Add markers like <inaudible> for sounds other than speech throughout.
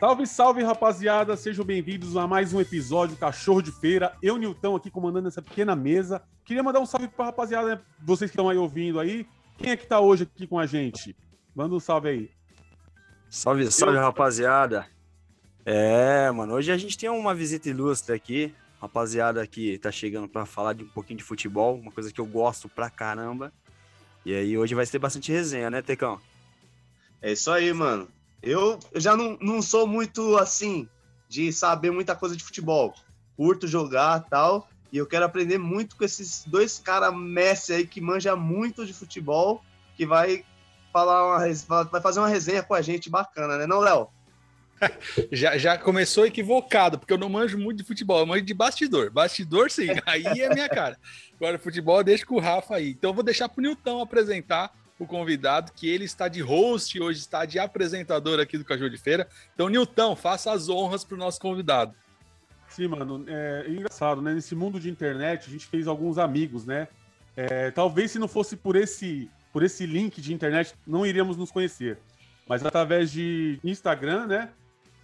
Salve, salve, rapaziada! Sejam bem-vindos a mais um episódio Cachorro de Feira. Eu, Nilton, aqui comandando essa pequena mesa. Queria mandar um salve pra rapaziada, né? vocês que estão aí ouvindo aí. Quem é que tá hoje aqui com a gente? Manda um salve aí. Salve, salve, Eu... rapaziada. É, mano, hoje a gente tem uma visita ilustre aqui. Rapaziada que tá chegando para falar de um pouquinho de futebol, uma coisa que eu gosto pra caramba. E aí hoje vai ter bastante resenha, né, Tecão? É isso aí, mano. Eu, já não, não sou muito assim de saber muita coisa de futebol. Curto jogar tal. E eu quero aprender muito com esses dois caras Messi aí que manja muito de futebol, que vai falar uma, vai fazer uma resenha com a gente bacana, né, não, Léo? <laughs> já, já começou equivocado, porque eu não manjo muito de futebol, eu manjo de bastidor. Bastidor, sim, aí é minha cara. Agora, futebol, deixa com o Rafa aí. Então, eu vou deixar para o Nilton apresentar o convidado, que ele está de host, hoje está de apresentador aqui do Caju de Feira. Então, Nilton, faça as honras para o nosso convidado. Sim, mano, é, engraçado, né? Nesse mundo de internet, a gente fez alguns amigos, né? É, talvez se não fosse por esse, por esse link de internet, não iríamos nos conhecer. Mas através de Instagram, né?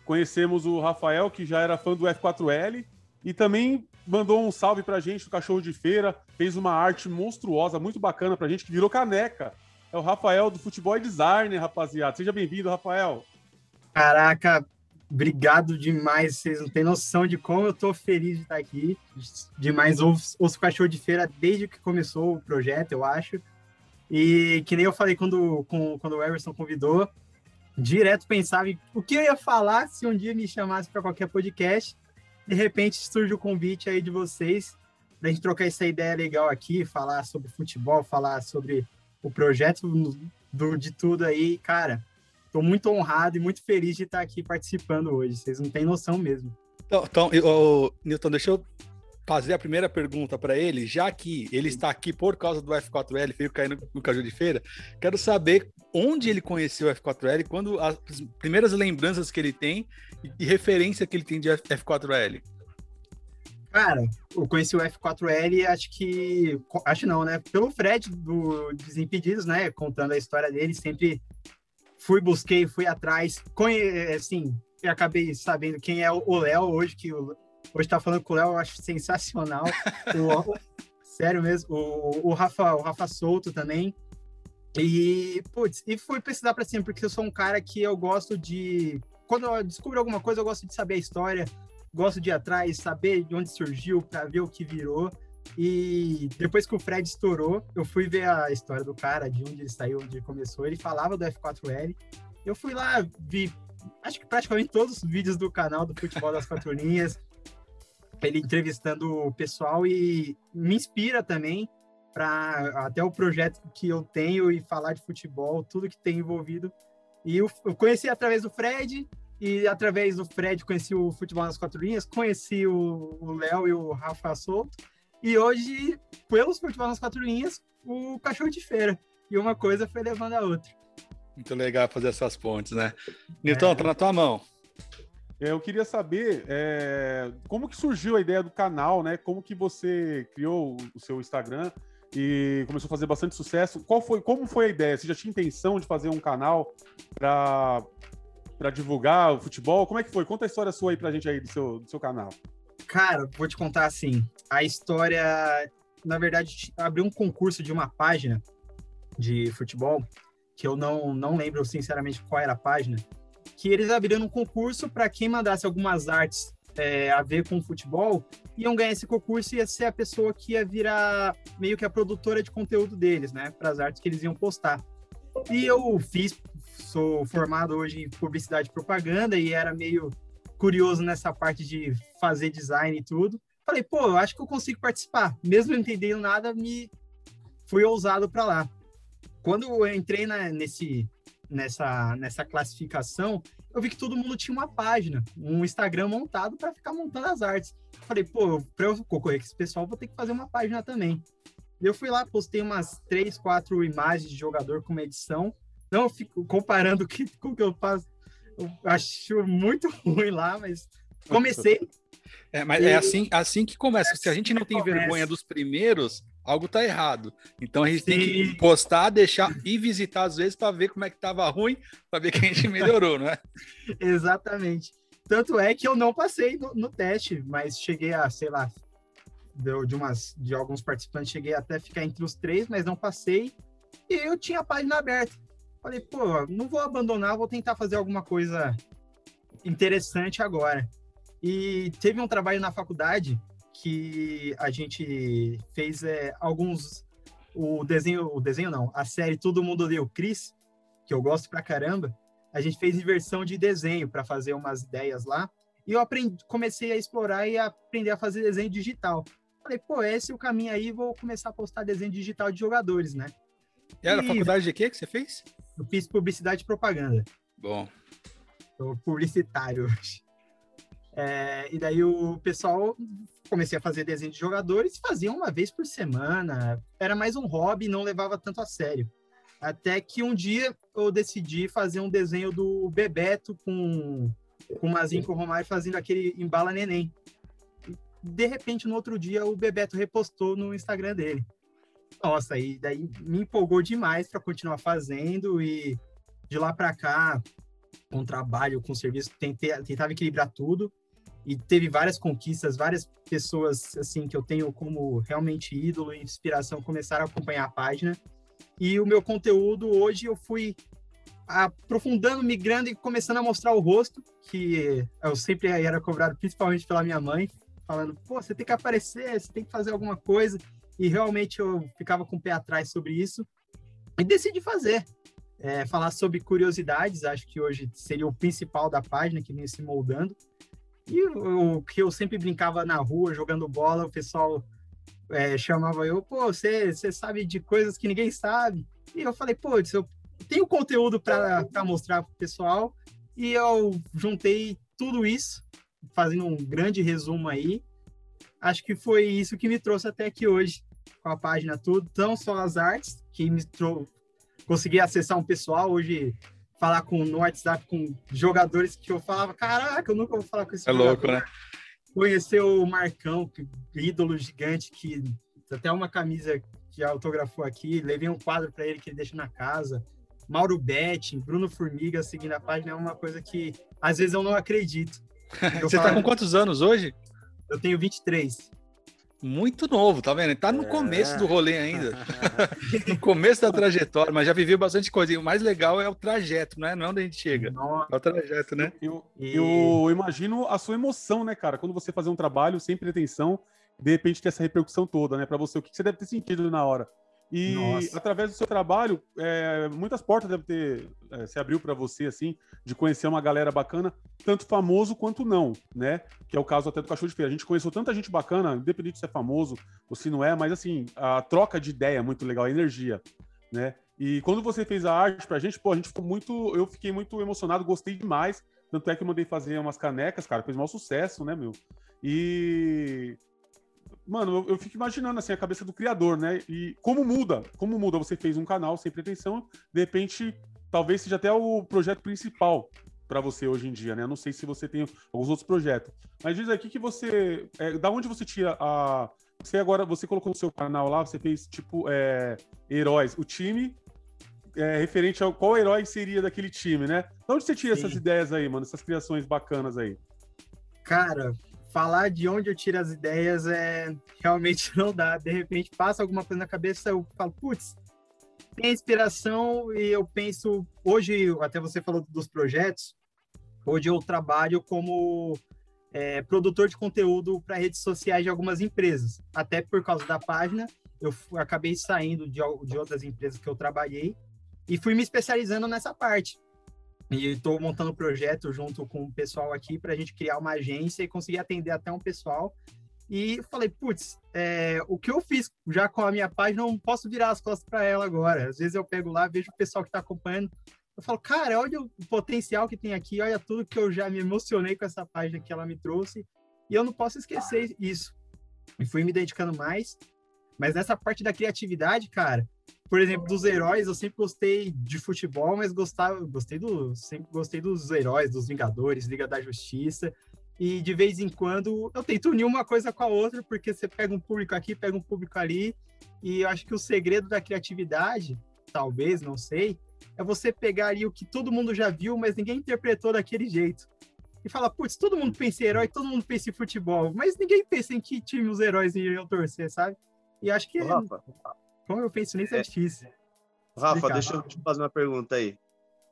Conhecemos o Rafael, que já era fã do F4L, e também mandou um salve pra gente do Cachorro de Feira, fez uma arte monstruosa, muito bacana pra gente, que virou caneca é o Rafael do Futebol Designer, rapaziada. Seja bem-vindo, Rafael. Caraca, obrigado demais. Vocês não têm noção de como eu tô feliz de estar aqui. Demais, ouço Cachorro de Feira desde que começou o projeto, eu acho. E que nem eu falei quando, com, quando o Everson convidou, direto pensava em o que eu ia falar se um dia me chamasse para qualquer podcast. De repente surge o convite aí de vocês, da gente trocar essa ideia legal aqui, falar sobre futebol, falar sobre o projeto do, de tudo aí, cara. Estou muito honrado e muito feliz de estar aqui participando hoje. Vocês não têm noção mesmo. Então, então eu, Newton, deixa eu fazer a primeira pergunta para ele, já que ele está aqui por causa do F4L, veio cair no, Caju de Feira, quero saber onde ele conheceu o F4L, quando as primeiras lembranças que ele tem e referência que ele tem de F4L. Cara, eu conheci o F4L, acho que. Acho não, né? Pelo Fred do Desimpedidos, né? Contando a história dele, sempre fui, busquei, fui atrás. Conhe... Assim, eu acabei sabendo quem é o Léo hoje, que o... hoje tá falando com o Léo, eu acho sensacional. <laughs> o... Sério mesmo. O, o, Rafa, o Rafa Souto também. E, putz, e fui pesquisar para cima, porque eu sou um cara que eu gosto de. Quando eu descubro alguma coisa, eu gosto de saber a história gosto de ir atrás, saber de onde surgiu, para ver o que virou. E depois que o Fred estourou, eu fui ver a história do cara, de onde ele saiu, onde ele começou. Ele falava do F4L. Eu fui lá, vi, acho que praticamente todos os vídeos do canal do Futebol das Quatro <laughs> Linhas, ele entrevistando o pessoal e me inspira também para até o projeto que eu tenho e falar de futebol, tudo que tem envolvido. E eu, eu conheci através do Fred, e através do Fred conheci o Futebol nas Quatro Linhas, conheci o Léo e o Rafa Souto. E hoje, pelos Futebol nas Quatro Linhas, o Cachorro de Feira. E uma coisa foi levando a outra. Muito legal fazer essas pontes, né? Nilton, é. tá na tua mão. É, eu queria saber é, como que surgiu a ideia do canal, né? Como que você criou o seu Instagram e começou a fazer bastante sucesso. Qual foi, como foi a ideia? Você já tinha intenção de fazer um canal para para divulgar o futebol? Como é que foi? Conta a história sua aí pra gente aí do seu, do seu canal. Cara, vou te contar assim. A história, na verdade, abriu um concurso de uma página de futebol, que eu não, não lembro sinceramente qual era a página, que eles abriram um concurso para quem mandasse algumas artes é, a ver com futebol, iam ganhar esse concurso e ia ser a pessoa que ia virar meio que a produtora de conteúdo deles, né? Para as artes que eles iam postar. E eu fiz sou formado hoje em publicidade e propaganda e era meio curioso nessa parte de fazer design e tudo. Falei, pô, eu acho que eu consigo participar. Mesmo não entendendo nada, me fui ousado para lá. Quando eu entrei na, nesse, nessa, nessa classificação, eu vi que todo mundo tinha uma página, um Instagram montado para ficar montando as artes. Falei, pô, para eu concorrer com esse pessoal, vou ter que fazer uma página também. Eu fui lá, postei umas três, quatro imagens de jogador com uma edição não fico comparando com o que eu faço. Eu acho muito <laughs> ruim lá, mas comecei. É, mas é e... é assim, assim que começa. Se a gente não tem vergonha dos primeiros, algo tá errado. Então a gente Sim. tem que postar, deixar e visitar às vezes para ver como é que tava ruim, para ver que a gente melhorou, não é? <laughs> Exatamente. Tanto é que eu não passei no, no teste, mas cheguei a, sei lá, de, de, umas, de alguns participantes, cheguei até ficar entre os três, mas não passei. E eu tinha a página aberta. Falei, pô, não vou abandonar, vou tentar fazer alguma coisa interessante agora. E teve um trabalho na faculdade que a gente fez é, alguns o desenho, o desenho não, a série Todo Mundo Deu Cris, que eu gosto pra caramba. A gente fez versão de desenho para fazer umas ideias lá. E eu aprendi, comecei a explorar e a aprender a fazer desenho digital. Falei, pô, esse é o caminho aí, vou começar a postar desenho digital de jogadores, né? E era e, faculdade de quê que você fez? Eu fiz publicidade e propaganda. Bom. Sou publicitário hoje. É, e daí o pessoal comecei a fazer desenho de jogadores, fazia uma vez por semana. Era mais um hobby, não levava tanto a sério. Até que um dia eu decidi fazer um desenho do Bebeto com, com o Mazinho com o Romário fazendo aquele embala neném. De repente, no outro dia, o Bebeto repostou no Instagram dele. Nossa, e daí me empolgou demais para continuar fazendo e de lá para cá, com trabalho, com serviço, tentei, tentava equilibrar tudo e teve várias conquistas, várias pessoas assim que eu tenho como realmente ídolo e inspiração começaram a acompanhar a página. E o meu conteúdo hoje eu fui aprofundando, migrando e começando a mostrar o rosto, que eu sempre era cobrado principalmente pela minha mãe, falando: "Pô, você tem que aparecer, você tem que fazer alguma coisa". E realmente eu ficava com o pé atrás sobre isso e decidi fazer. É, falar sobre curiosidades, acho que hoje seria o principal da página que vem se moldando. E o, que eu sempre brincava na rua, jogando bola, o pessoal é, chamava eu, pô, você, você sabe de coisas que ninguém sabe. E eu falei, pô, eu tenho conteúdo para mostrar pro pessoal. E eu juntei tudo isso, fazendo um grande resumo aí. Acho que foi isso que me trouxe até aqui hoje, com a página tudo. Não só as artes, que me trouxe, consegui acessar um pessoal. Hoje falar com, no WhatsApp com jogadores que eu falava, caraca, eu nunca vou falar com esse É jogador. louco, né? Conhecer o Marcão, ídolo gigante, que até uma camisa que autografou aqui, levei um quadro para ele que ele deixa na casa. Mauro Betting, Bruno Formiga seguindo a página é uma coisa que às vezes eu não acredito. <laughs> Eu Você tá com quantos anos hoje? Eu tenho 23 muito novo, tá vendo? Ele tá no é. começo do rolê ainda. <laughs> <laughs> no começo da trajetória, mas já viveu bastante coisa. E o mais legal é o trajeto, né? Não é onde a gente chega. Nossa. É o trajeto, né? Eu, eu, eu, imagino a sua emoção, né, cara? Quando você fazer um trabalho sem pretensão, de repente ter essa repercussão toda, né? Para você, o que você deve ter sentido na hora? E Nossa. através do seu trabalho, é, muitas portas devem ter é, se abriu para você assim, de conhecer uma galera bacana, tanto famoso quanto não, né? Que é o caso até do cachorro de feira. A gente conheceu tanta gente bacana, independente de se é famoso ou se não é, mas assim, a troca de ideia é muito legal, a energia, né? E quando você fez a arte pra gente, pô, a gente ficou muito, eu fiquei muito emocionado, gostei demais. Tanto é que eu mandei fazer umas canecas, cara, fez um maior sucesso, né, meu? E Mano, eu, eu, fico imaginando assim a cabeça do criador, né? E como muda, como muda. Você fez um canal sem pretensão, de repente, talvez seja até o projeto principal para você hoje em dia, né? Eu não sei se você tem alguns outros projetos, mas diz aqui que você, é, da onde você tira a, você agora, você colocou no seu canal lá, você fez tipo é, heróis, o time é, referente ao qual herói seria daquele time, né? De onde você tira Sim. essas ideias aí, mano? Essas criações bacanas aí? Cara, falar de onde eu tiro as ideias é realmente <laughs> não dá. De repente passa alguma coisa na cabeça, eu falo, putz, tem inspiração e eu penso, hoje, até você falou dos projetos, hoje eu trabalho como é, produtor de conteúdo para redes sociais de algumas empresas. Até por causa da página, eu acabei saindo de, de outras empresas que eu trabalhei e fui me especializando nessa parte. E estou montando um projeto junto com o pessoal aqui para a gente criar uma agência e conseguir atender até um pessoal. E falei, putz, é, o que eu fiz já com a minha página, não posso virar as costas para ela agora. Às vezes eu pego lá, vejo o pessoal que está acompanhando, eu falo, cara, olha o potencial que tem aqui, olha tudo que eu já me emocionei com essa página que ela me trouxe. E eu não posso esquecer isso. E fui me dedicando mais. Mas nessa parte da criatividade, cara, por exemplo, dos heróis, eu sempre gostei de futebol, mas gostava, gostei do, sempre gostei dos heróis, dos Vingadores, Liga da Justiça. E de vez em quando eu tento unir uma coisa com a outra, porque você pega um público aqui, pega um público ali. E eu acho que o segredo da criatividade, talvez, não sei, é você pegar ali o que todo mundo já viu, mas ninguém interpretou daquele jeito. E fala, putz, todo mundo pensa em herói, todo mundo pensa em futebol, mas ninguém pensa em que time os heróis iriam torcer, sabe? E acho que, Rafa, como eu penso nisso, é, É. difícil. Rafa, Explicar. deixa eu te fazer uma pergunta aí.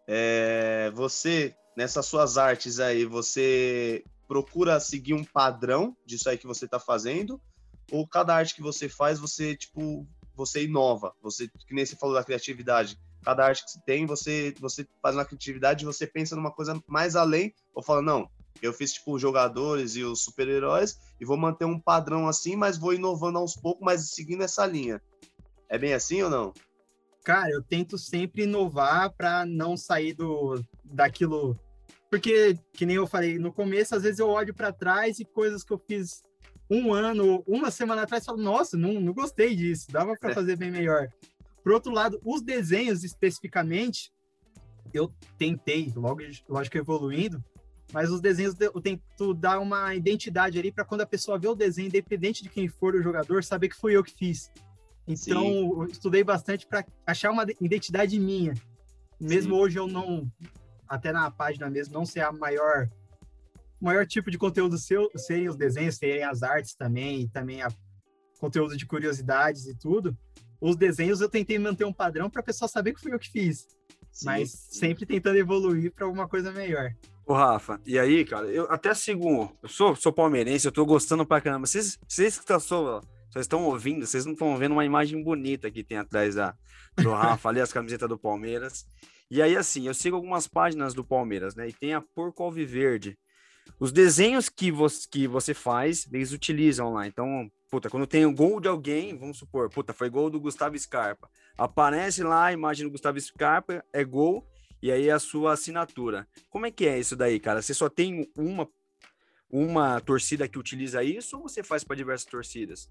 É, você, nessas suas artes aí, você procura seguir um padrão disso aí que você tá fazendo? Ou cada arte que você faz, você, tipo, você inova? Você, que nem você falou da criatividade. Cada arte que você tem, você, você faz uma criatividade e você pensa numa coisa mais além, ou fala, não, eu fiz, tipo, os jogadores e os super-heróis e vou manter um padrão assim, mas vou inovando aos poucos, mas seguindo essa linha. É bem assim ou não? Cara, eu tento sempre inovar para não sair do daquilo. Porque, que nem eu falei no começo, às vezes eu olho para trás e coisas que eu fiz um ano, uma semana atrás, falo, nossa, não, não gostei disso, dava para fazer bem melhor. Por outro lado, os desenhos especificamente, eu tentei, logo, lógico, evoluindo, mas os desenhos eu tento dar uma identidade ali para quando a pessoa vê o desenho, independente de quem for o jogador, saber que fui eu que fiz. Então, Sim. eu estudei bastante para achar uma identidade minha. Mesmo Sim. hoje eu não, até na página mesmo, não ser a maior, maior tipo de conteúdo seu, serem os desenhos, serem as artes também, e também a conteúdo de curiosidades e tudo. Os desenhos eu tentei manter um padrão para a pessoa saber que fui eu que fiz, Sim. mas sempre tentando evoluir para alguma coisa melhor. Ô, Rafa, e aí, cara, eu até sigo. Eu sou, sou palmeirense, eu tô gostando pra caramba. Vocês, vocês que tá só, estão ouvindo, vocês não estão vendo uma imagem bonita que tem atrás da, do Rafa, ali as camisetas do Palmeiras. E aí, assim, eu sigo algumas páginas do Palmeiras, né? E tem a Porco Alviverde. Os desenhos que você, que você faz, eles utilizam lá. Então, puta, quando tem um gol de alguém, vamos supor, puta, foi gol do Gustavo Scarpa. Aparece lá a imagem do Gustavo Scarpa, é gol, e aí a sua assinatura. Como é que é isso daí, cara? Você só tem uma uma torcida que utiliza isso ou você faz para diversas torcidas?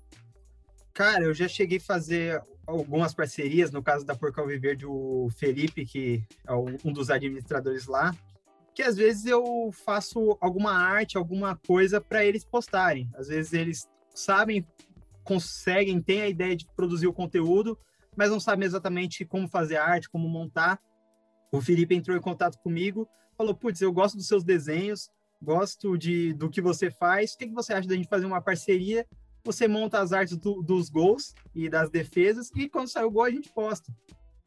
Cara, eu já cheguei a fazer algumas parcerias, no caso da Porco Alviverde, o Felipe, que é um dos administradores lá, que às vezes eu faço alguma arte, alguma coisa para eles postarem. Às vezes eles sabem, conseguem, têm a ideia de produzir o conteúdo, mas não sabem exatamente como fazer arte, como montar. O Felipe entrou em contato comigo, falou: Putz, eu gosto dos seus desenhos, gosto de, do que você faz, o que, que você acha da gente fazer uma parceria? Você monta as artes do- dos gols e das defesas, e quando sai o gol a gente posta.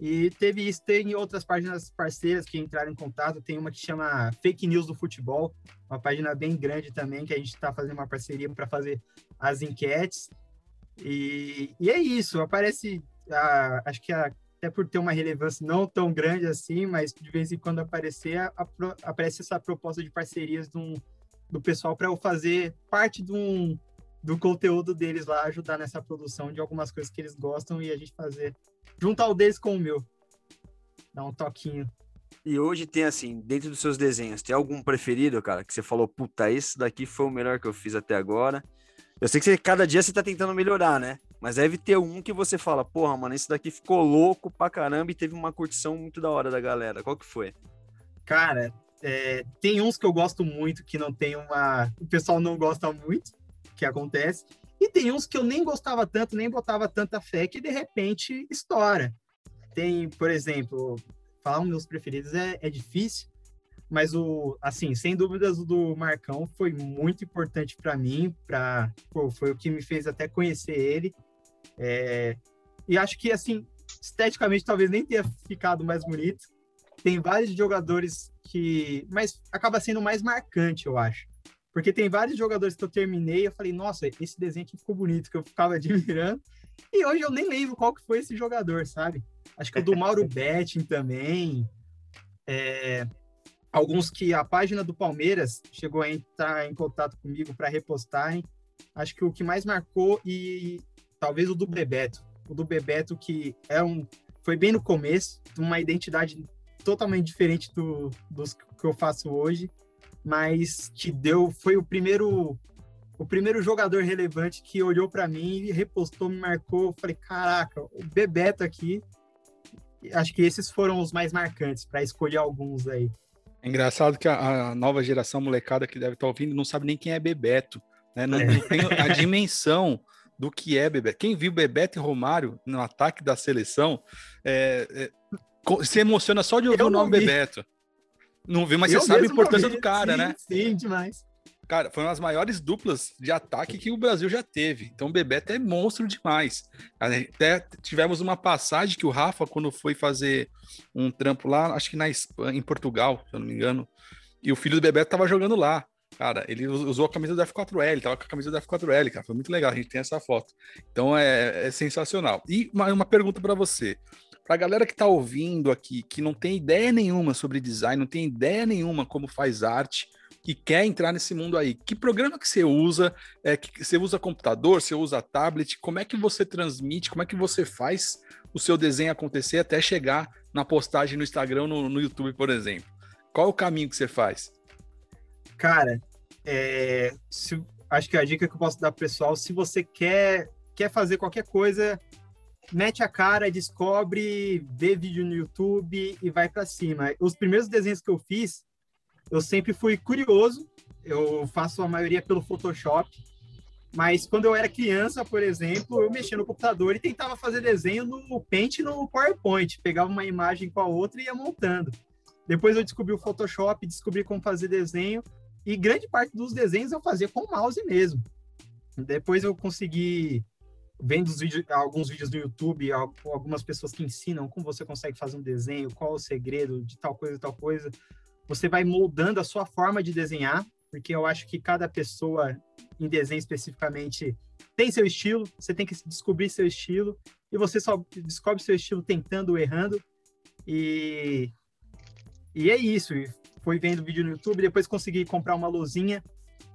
E teve isso, tem outras páginas parceiras que entraram em contato, tem uma que chama Fake News do Futebol, uma página bem grande também, que a gente está fazendo uma parceria para fazer as enquetes. E, e é isso, aparece, ah, acho que a- até por ter uma relevância não tão grande assim, mas de vez em quando aparecer, a- a- aparece essa proposta de parcerias um- do pessoal para eu fazer parte de um, do conteúdo deles lá, ajudar nessa produção de algumas coisas que eles gostam e a gente fazer, juntar o deles com o meu. Dar um toquinho. E hoje tem assim, dentro dos seus desenhos, tem algum preferido, cara, que você falou, puta, esse daqui foi o melhor que eu fiz até agora. Eu sei que você, cada dia você tá tentando melhorar, né? Mas deve ter um que você fala, porra, mano, esse daqui ficou louco pra caramba e teve uma curtição muito da hora da galera. Qual que foi? Cara, é, tem uns que eu gosto muito, que não tem uma. O pessoal não gosta muito, que acontece. E tem uns que eu nem gostava tanto, nem botava tanta fé, que de repente estoura. Tem, por exemplo, falar um meus preferidos é, é difícil, mas o, assim, sem dúvidas, o do Marcão foi muito importante para mim, pô, foi o que me fez até conhecer ele. É, e acho que, assim, esteticamente talvez nem tenha ficado mais bonito. Tem vários jogadores que. Mas acaba sendo mais marcante, eu acho. Porque tem vários jogadores que eu terminei e eu falei, nossa, esse desenho aqui ficou bonito, que eu ficava <laughs> admirando. E hoje eu nem lembro qual que foi esse jogador, sabe? Acho que o do <laughs> Mauro Betting também. É, alguns que a página do Palmeiras chegou a entrar em contato comigo para repostarem. Acho que o que mais marcou e talvez o do Bebeto. O do Bebeto que é um foi bem no começo, uma identidade totalmente diferente do, dos que eu faço hoje, mas que deu foi o primeiro o primeiro jogador relevante que olhou para mim e repostou, me marcou. Eu falei, caraca, o Bebeto aqui. Acho que esses foram os mais marcantes para escolher alguns aí. É engraçado que a, a nova geração molecada que deve estar ouvindo não sabe nem quem é Bebeto, né? Não, não tem a dimensão do que é Bebeto. Quem viu Bebeto e Romário no ataque da seleção é, é, se emociona só de ouvir Eu o nome vi. Bebeto. Não viu, mas Eu você sabe a importância do cara, Sim, né? Sim, demais. Cara, foi uma das maiores duplas de ataque que o Brasil já teve. Então o Bebeto é monstro demais. Até tivemos uma passagem que o Rafa, quando foi fazer um trampo lá, acho que na Espanha, em Portugal, se eu não me engano, e o filho do Bebeto tava jogando lá. Cara, ele us- usou a camisa do F4L, tava com a camisa do F4L, cara. Foi muito legal, a gente tem essa foto. Então é, é sensacional. E uma, uma pergunta para você. Pra galera que tá ouvindo aqui, que não tem ideia nenhuma sobre design, não tem ideia nenhuma como faz arte, que quer entrar nesse mundo aí, que programa que você usa? É, que você usa computador, você usa tablet? Como é que você transmite? Como é que você faz o seu desenho acontecer até chegar na postagem no Instagram, no, no YouTube, por exemplo? Qual o caminho que você faz? Cara, é, se- acho que a dica que eu posso dar pro pessoal, se você quer, quer fazer qualquer coisa, mete a cara, descobre, vê vídeo no YouTube e vai para cima. Os primeiros desenhos que eu fiz, eu sempre fui curioso, eu faço a maioria pelo Photoshop, mas quando eu era criança, por exemplo, eu mexia no computador e tentava fazer desenho no Paint no PowerPoint, pegava uma imagem com a outra e ia montando. Depois eu descobri o Photoshop, descobri como fazer desenho, e grande parte dos desenhos eu fazia com o mouse mesmo. Depois eu consegui, vendo os vídeos, alguns vídeos no YouTube, al- algumas pessoas que ensinam como você consegue fazer um desenho, qual o segredo de tal coisa e tal coisa. Você vai moldando a sua forma de desenhar, porque eu acho que cada pessoa em desenho especificamente tem seu estilo, você tem que descobrir seu estilo, e você só descobre seu estilo tentando, errando, e, e é isso. Fui vendo vídeo no YouTube, depois consegui comprar uma luzinha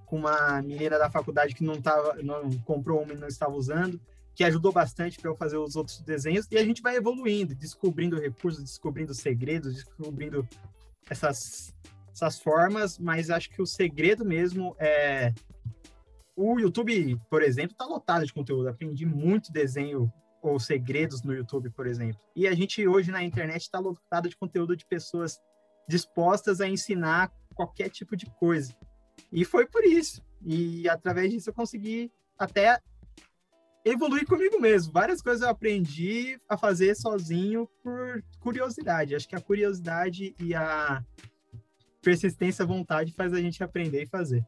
com uma menina da faculdade que não, tava, não comprou uma e não estava usando, que ajudou bastante para eu fazer os outros desenhos, e a gente vai evoluindo, descobrindo recursos, descobrindo segredos, descobrindo essas, essas formas, mas acho que o segredo mesmo é. O YouTube, por exemplo, está lotado de conteúdo. Aprendi muito desenho ou segredos no YouTube, por exemplo. E a gente hoje na internet está lotado de conteúdo de pessoas dispostas a ensinar qualquer tipo de coisa. E foi por isso. E através disso eu consegui até evoluir comigo mesmo. Várias coisas eu aprendi a fazer sozinho por curiosidade. Acho que a curiosidade e a persistência, vontade faz a gente aprender e fazer.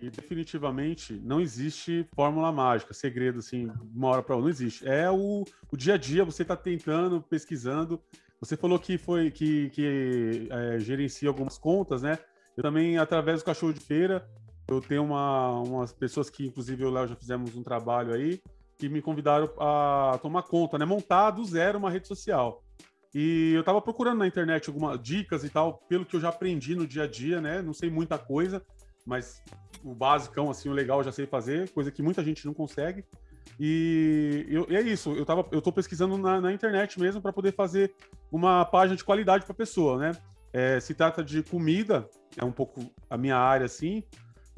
E definitivamente não existe fórmula mágica, segredo assim, de uma hora para outra, não existe. É o, o dia a dia, você está tentando, pesquisando. Você falou que foi que, que é, gerencia algumas contas, né? Eu também, através do cachorro de feira, eu tenho uma, umas pessoas que, inclusive, eu e o Léo já fizemos um trabalho aí, que me convidaram a tomar conta, né? Montar do zero uma rede social. E eu tava procurando na internet algumas dicas e tal, pelo que eu já aprendi no dia a dia, né? Não sei muita coisa, mas o basicão, assim, o legal eu já sei fazer, coisa que muita gente não consegue. E, eu, e é isso, eu, tava, eu tô pesquisando na, na internet mesmo para poder fazer uma página de qualidade para pessoa, né? É, se trata de comida, é um pouco a minha área, assim,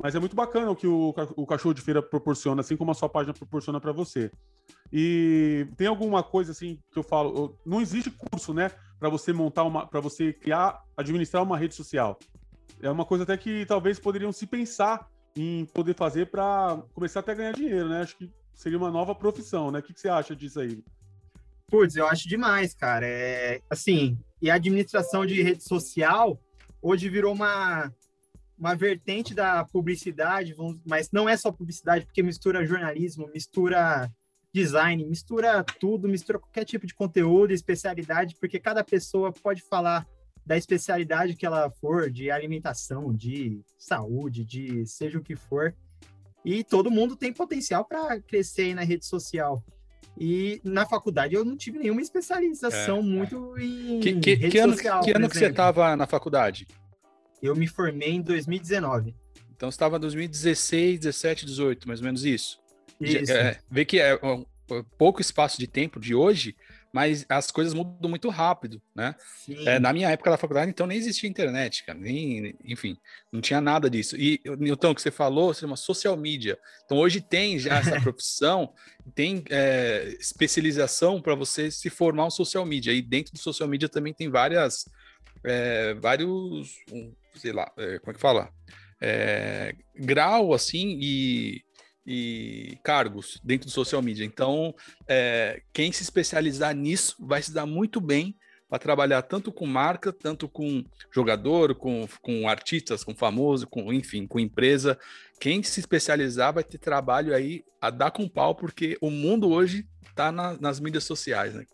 mas é muito bacana o que o, o cachorro de feira proporciona, assim como a sua página proporciona para você. E tem alguma coisa assim que eu falo, não existe curso, né, para você montar uma, para você criar, administrar uma rede social. É uma coisa até que talvez poderiam se pensar em poder fazer para começar até a ganhar dinheiro, né? Acho que seria uma nova profissão, né? O que, que você acha disso aí? Putz, eu acho demais, cara. É, assim, e a administração de rede social hoje virou uma, uma vertente da publicidade, mas não é só publicidade, porque mistura jornalismo, mistura design, mistura tudo, mistura qualquer tipo de conteúdo, especialidade, porque cada pessoa pode falar da especialidade que ela for, de alimentação, de saúde, de seja o que for. E todo mundo tem potencial para crescer aí na rede social. E na faculdade eu não tive nenhuma especialização É, muito em Que, que- rede que ano, social. que, por ano que você estava na faculdade? Eu me formei em 2019. Então você estava em 2016, 17, 18, mais ou menos isso. Já- Isso. É, vê que é um- um pouco espaço de tempo de hoje, mas as coisas mudam muito rápido, né? É, na minha época da faculdade, então, nem existia internet, cara, nem, enfim, não tinha nada disso. E, Nilton, o que você falou, se chama social media. Então, hoje tem já essa <laughs> profissão, tem é, especialização para você se formar um social media. E dentro do social media também tem várias é, vários, sei lá, é, como é que fala? É, grau, assim, e, e cargos dentro do social media. Então, é, quem se especializar nisso vai se dar muito bem para trabalhar tanto com marca, tanto com jogador, com, com artistas, com famoso, com enfim, com empresa. Quem se especializar vai ter trabalho aí a dar com pau, porque o mundo hoje está na, nas mídias sociais, né?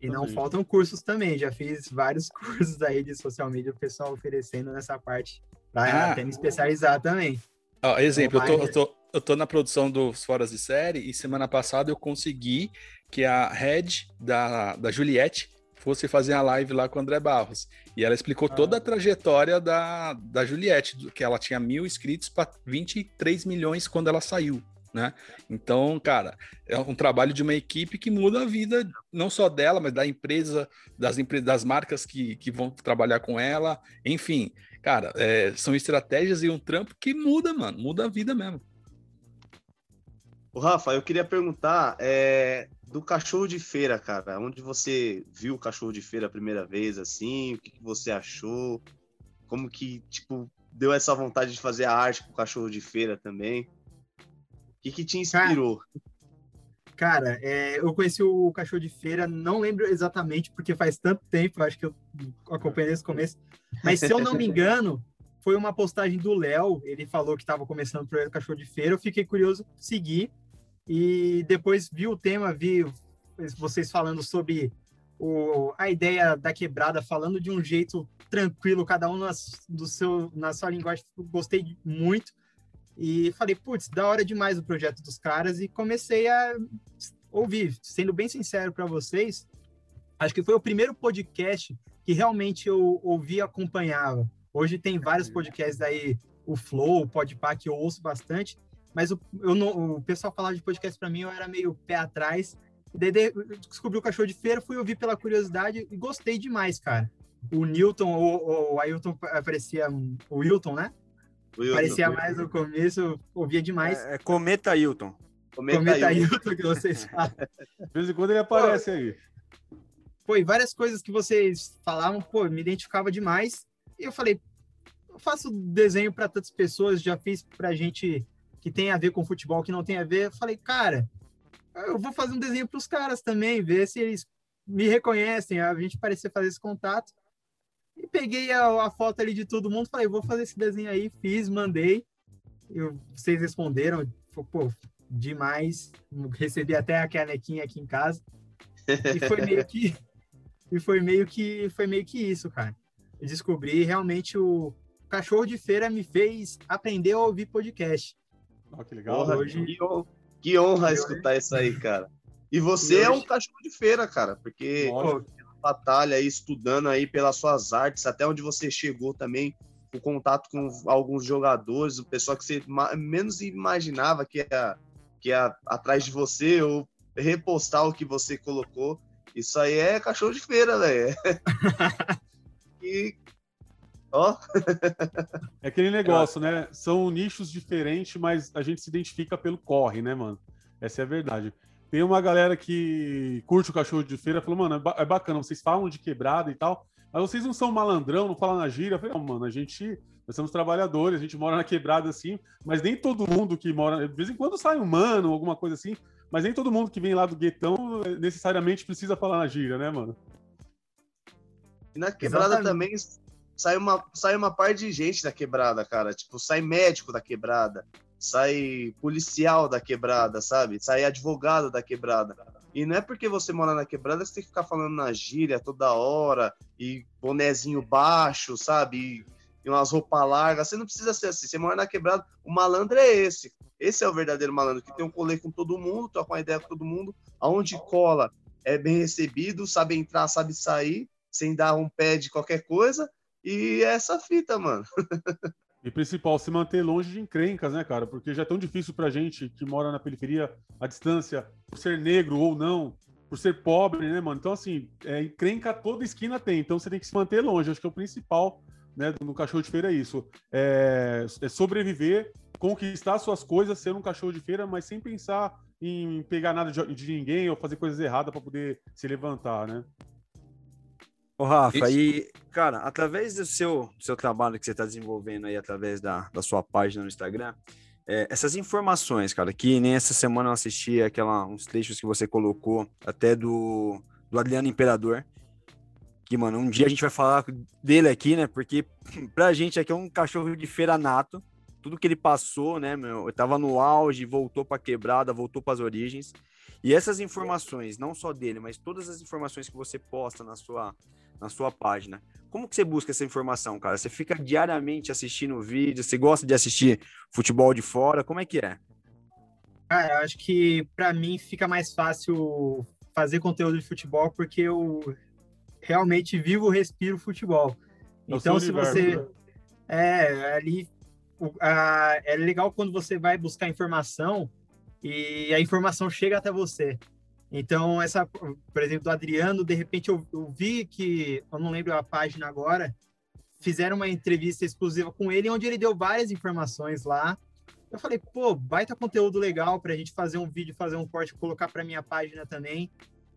E não faltam cursos também. Já fiz vários <laughs> cursos aí de social media, o pessoal oferecendo nessa parte para ah. até me especializar também. Ó, exemplo, eu tô, eu, tô, eu tô na produção dos Foras de Série e semana passada eu consegui que a head da, da Juliette fosse fazer a live lá com o André Barros. E ela explicou ah. toda a trajetória da, da Juliette, que ela tinha mil inscritos para 23 milhões quando ela saiu né? Então, cara, é um trabalho de uma equipe que muda a vida não só dela, mas da empresa, das empresas, das marcas que, que vão trabalhar com ela, enfim, cara, é, são estratégias e um trampo que muda, mano, muda a vida mesmo. O Rafa, eu queria perguntar é, do cachorro de feira, cara, onde você viu o cachorro de feira a primeira vez, assim, o que, que você achou, como que, tipo, deu essa vontade de fazer a arte com o cachorro de feira também? que, que te inspirou? Cara, é, eu conheci o Cachorro de Feira, não lembro exatamente, porque faz tanto tempo, acho que eu acompanhei desde o começo. Mas se eu não me <laughs> engano, foi uma postagem do Léo, ele falou que estava começando o projeto Cachorro de Feira, eu fiquei curioso, segui, e depois vi o tema, vi vocês falando sobre o, a ideia da quebrada, falando de um jeito tranquilo, cada um nas, do seu, na sua linguagem, gostei muito. E falei, putz, da hora demais o projeto dos caras e comecei a ouvir. Sendo bem sincero para vocês, acho que foi o primeiro podcast que realmente eu ouvi e acompanhava. Hoje tem vários podcasts aí, o Flow, o Podpah, que eu ouço bastante, mas o, eu não, o pessoal falava de podcast para mim, eu era meio pé atrás. E daí descobri o Cachorro de Feira, fui ouvir pela curiosidade e gostei demais, cara. O Newton, o, o Ailton aparecia, o Wilton, né? Parecia mais no começo, ouvia demais. É, é Cometa Hilton. Cometa, Cometa Hilton. que vocês <laughs> falam. De vez em quando ele aparece pô, aí. Foi várias coisas que vocês falavam, pô, me identificava demais. E eu falei, eu faço desenho para tantas pessoas, já fiz pra gente que tem a ver com futebol, que não tem a ver. Eu falei, cara, eu vou fazer um desenho para os caras também, ver se eles me reconhecem, a gente parecer fazer esse contato. E peguei a, a, foto ali de todo mundo, falei, vou fazer esse desenho aí, fiz, mandei. Eu, vocês responderam, pô, demais. Recebi até a canequinha aqui em casa. E foi meio que e foi meio que foi meio que isso, cara. Eu descobri realmente o cachorro de feira me fez aprender a ouvir podcast. Oh, que legal. Porra, hoje... que, honra, que honra escutar isso aí, cara. E você e é um cachorro de feira, cara, porque pô, batalha aí, estudando aí pelas suas artes, até onde você chegou também, o contato com alguns jogadores, o pessoal que você menos imaginava que ia, que ia atrás de você ou repostar o que você colocou. Isso aí é cachorro de feira, velho. <laughs> e ó. é aquele negócio, né? São nichos diferentes, mas a gente se identifica pelo corre, né, mano? Essa é a verdade. Tem uma galera que curte o cachorro de feira, falou, mano, é, é bacana, vocês falam de quebrada e tal, mas vocês não são malandrão, não falam na gíria. Eu falei, não, mano, a gente, nós somos trabalhadores, a gente mora na quebrada assim, mas nem todo mundo que mora, de vez em quando sai um mano, alguma coisa assim, mas nem todo mundo que vem lá do guetão necessariamente precisa falar na gíria, né, mano? E na quebrada Exatamente. também sai uma, sai uma par de gente da quebrada, cara. Tipo, sai médico da quebrada, sai policial da quebrada, sabe? Sai advogado da quebrada. E não é porque você mora na quebrada que você tem que ficar falando na gíria toda hora, e bonezinho baixo, sabe? E umas roupas largas. Você não precisa ser assim. Você mora na quebrada, o malandro é esse. Esse é o verdadeiro malandro, que tem um colê com todo mundo, troca uma ideia com todo mundo, aonde cola é bem recebido, sabe entrar, sabe sair, sem dar um pé de qualquer coisa. E é essa fita, mano. E principal, se manter longe de encrencas, né, cara? Porque já é tão difícil pra gente que mora na periferia, a distância, por ser negro ou não, por ser pobre, né, mano? Então, assim, é, encrenca toda esquina tem. Então você tem que se manter longe. Acho que é o principal, né, no cachorro de feira é isso. É, é sobreviver, conquistar suas coisas, ser um cachorro de feira, mas sem pensar em pegar nada de, de ninguém ou fazer coisas erradas para poder se levantar, né? Ô, Rafa, Isso. e, cara, através do seu, do seu trabalho que você está desenvolvendo aí, através da, da sua página no Instagram, é, essas informações, cara, que nem essa semana eu assisti aquela, uns trechos que você colocou, até do, do Adriano Imperador, que, mano, um dia a gente vai falar dele aqui, né, porque <laughs> pra gente aqui é um cachorro de feira nato, tudo que ele passou, né, meu, eu tava no auge, voltou pra quebrada, voltou pras origens, e essas informações, não só dele, mas todas as informações que você posta na sua, na sua página. Como que você busca essa informação, cara? Você fica diariamente assistindo vídeo? Você gosta de assistir futebol de fora? Como é que é? Cara, eu acho que pra mim fica mais fácil fazer conteúdo de futebol porque eu realmente vivo, respiro futebol. É o Então, se universo, você. né? É, ali. é legal quando você vai buscar informação e a informação chega até você. Então, essa, por exemplo, do Adriano, de repente eu, eu vi que, eu não lembro a página agora, fizeram uma entrevista exclusiva com ele, onde ele deu várias informações lá. Eu falei, pô, baita conteúdo legal pra gente fazer um vídeo, fazer um corte, colocar pra minha página também.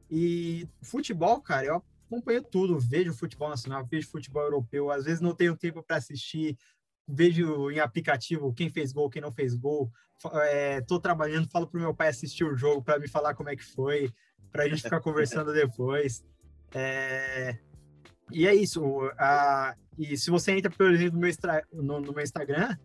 E futebol, cara, eu acompanho tudo, vejo futebol nacional, vejo futebol europeu, às vezes não tenho tempo para assistir, vejo em aplicativo quem fez gol, quem não fez gol. Fa- É, tô trabalhando, falo pro meu pai assistir o jogo para me falar como é que foi, pra gente ficar <laughs> conversando depois. É, E é isso. a- E se você entra, por exemplo, no meu, no- no meu Instagram,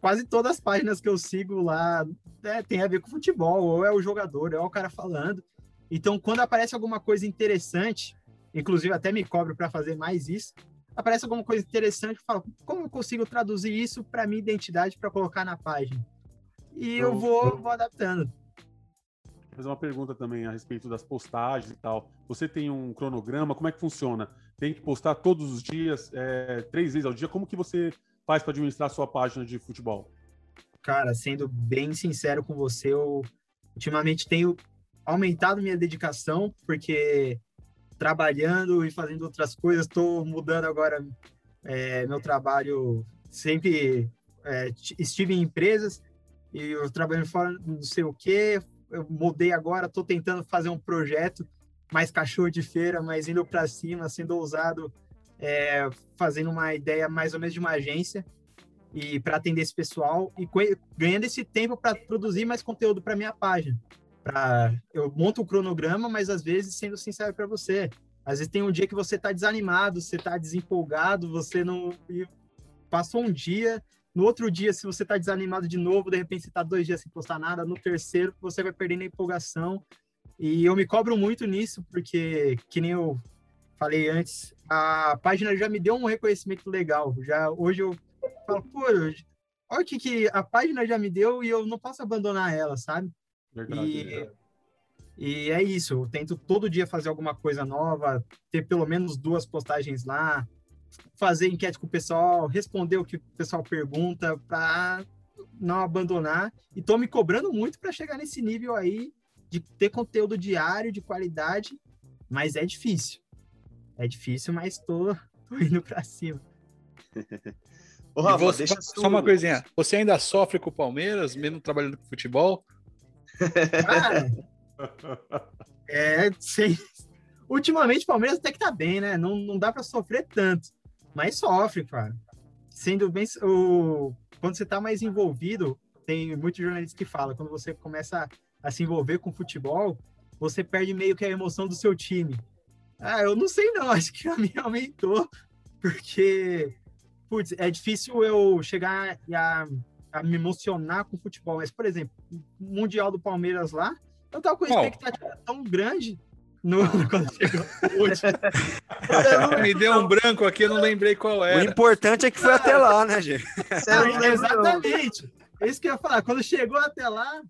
quase todas as páginas que eu sigo lá né, tem a ver com futebol, ou é o jogador, ou é o cara falando. Então, quando aparece alguma coisa interessante, inclusive até me cobro para fazer mais isso, aparece alguma coisa interessante, eu falo, como eu consigo traduzir isso para minha identidade para colocar na página? E eu Eu- vou, vou adaptando. Fazer uma pergunta também a respeito das postagens e tal. Você tem um cronograma? Como é que funciona? Tem que postar todos os dias, é, três vezes ao dia? Como que você faz para administrar a sua página de futebol? Cara, sendo bem sincero com você, eu ultimamente tenho aumentado minha dedicação, porque trabalhando e fazendo outras coisas, estou mudando agora é, meu trabalho. Sempre é, estive em empresas e eu trabalhando fora, não sei o quê. Eu mudei agora, estou tentando fazer um projeto mais cachorro de feira, mais indo para cima, sendo ousado, é, fazendo uma ideia mais ou menos de uma agência e para atender esse pessoal e ganhando esse tempo para produzir mais conteúdo para minha página. Eu monto o cronograma, mas às vezes, sendo sincero para você, às vezes tem um dia que você está desanimado, você está desempolgado, você não passou um dia, no outro dia, se você está desanimado de novo, de repente você está dois dias sem postar nada, no terceiro você vai perdendo a empolgação. E eu me cobro muito nisso, porque, que nem eu falei antes, a página já me deu um reconhecimento legal. Já hoje eu falo, pô, olha o que, que a página já me deu e eu não posso abandonar ela, sabe? Verdade. E, e é isso, eu tento todo dia fazer alguma coisa nova, ter pelo menos duas postagens lá, fazer enquete com o pessoal, responder o que o pessoal pergunta para não abandonar. E tô me cobrando muito para chegar nesse nível aí de ter conteúdo diário de qualidade, mas é difícil. É difícil, mas tô, tô indo para cima. <laughs> Ô, Rafa, você- deixa só tu- uma coisinha. Você ainda sofre com o Palmeiras, mesmo trabalhando com futebol? Cara, <laughs> É, sei. Ultimamente o Palmeiras até que tá bem, né? Não, não dá para sofrer tanto. Mas sofre, cara. Sendo bem. O... Quando você tá mais envolvido, tem muitos jornalistas que falam, quando você começa a se envolver com futebol, você perde meio que a emoção do seu time. Ah, eu não sei não, <laughs> acho que a minha aumentou, porque, putz, é difícil eu chegar e a, a me emocionar com futebol. Mas, por exemplo, o Mundial do Palmeiras lá, eu tava com Qual? expectativa tão grande no, <laughs> quando chegou o <laughs> Me deu um branco aqui, eu não lembrei qual O era. importante é que foi até lá, né, gente? Sério, Não, exatamente. É isso que eu ia falar. Quando chegou até lá,